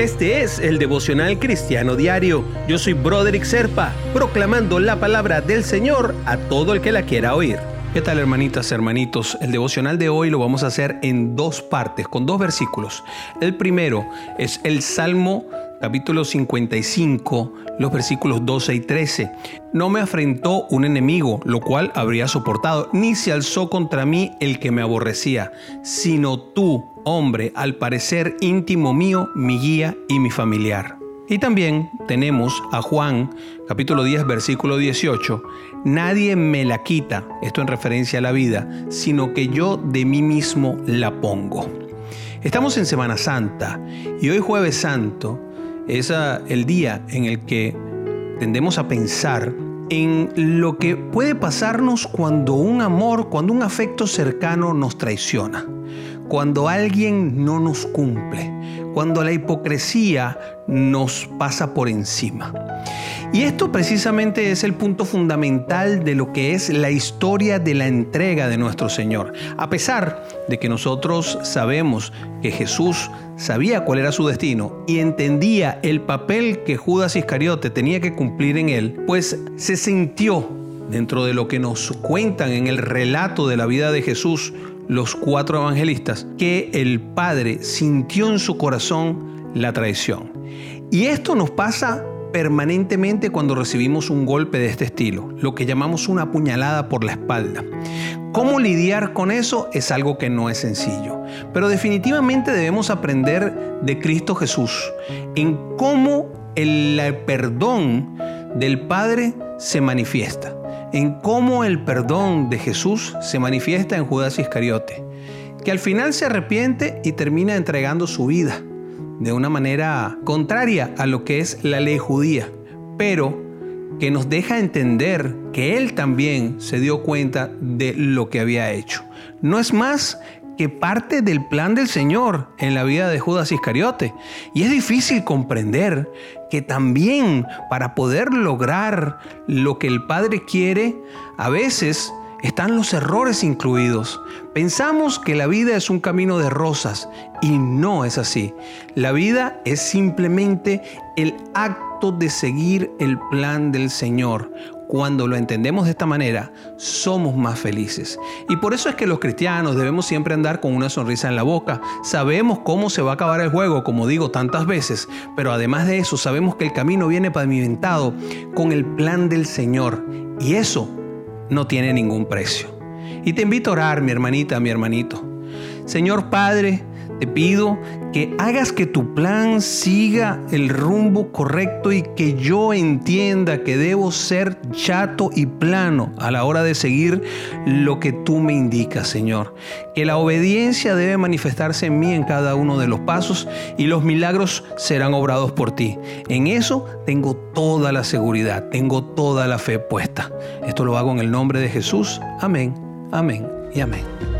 Este es el devocional cristiano diario. Yo soy Broderick Serpa, proclamando la palabra del Señor a todo el que la quiera oír. ¿Qué tal hermanitas, hermanitos? El devocional de hoy lo vamos a hacer en dos partes, con dos versículos. El primero es el Salmo capítulo 55, los versículos 12 y 13. No me afrentó un enemigo, lo cual habría soportado, ni se alzó contra mí el que me aborrecía, sino tú, hombre, al parecer íntimo mío, mi guía y mi familiar. Y también tenemos a Juan, capítulo 10, versículo 18, nadie me la quita, esto en referencia a la vida, sino que yo de mí mismo la pongo. Estamos en Semana Santa y hoy jueves santo es el día en el que tendemos a pensar en lo que puede pasarnos cuando un amor, cuando un afecto cercano nos traiciona cuando alguien no nos cumple, cuando la hipocresía nos pasa por encima. Y esto precisamente es el punto fundamental de lo que es la historia de la entrega de nuestro Señor. A pesar de que nosotros sabemos que Jesús sabía cuál era su destino y entendía el papel que Judas Iscariote tenía que cumplir en él, pues se sintió dentro de lo que nos cuentan en el relato de la vida de Jesús los cuatro evangelistas, que el Padre sintió en su corazón la traición. Y esto nos pasa permanentemente cuando recibimos un golpe de este estilo, lo que llamamos una puñalada por la espalda. ¿Cómo lidiar con eso? Es algo que no es sencillo, pero definitivamente debemos aprender de Cristo Jesús en cómo el perdón del Padre se manifiesta en cómo el perdón de Jesús se manifiesta en Judas Iscariote, que al final se arrepiente y termina entregando su vida de una manera contraria a lo que es la ley judía, pero que nos deja entender que él también se dio cuenta de lo que había hecho. No es más que parte del plan del Señor en la vida de Judas Iscariote. Y es difícil comprender que también para poder lograr lo que el Padre quiere, a veces están los errores incluidos. Pensamos que la vida es un camino de rosas y no es así. La vida es simplemente el acto de seguir el plan del Señor, cuando lo entendemos de esta manera, somos más felices. Y por eso es que los cristianos debemos siempre andar con una sonrisa en la boca. Sabemos cómo se va a acabar el juego, como digo tantas veces, pero además de eso sabemos que el camino viene pavimentado con el plan del Señor. Y eso no tiene ningún precio. Y te invito a orar, mi hermanita, mi hermanito. Señor Padre, te pido que hagas que tu plan siga el rumbo correcto y que yo entienda que debo ser chato y plano a la hora de seguir lo que tú me indicas, Señor. Que la obediencia debe manifestarse en mí en cada uno de los pasos y los milagros serán obrados por ti. En eso tengo toda la seguridad, tengo toda la fe puesta. Esto lo hago en el nombre de Jesús. Amén, amén y amén.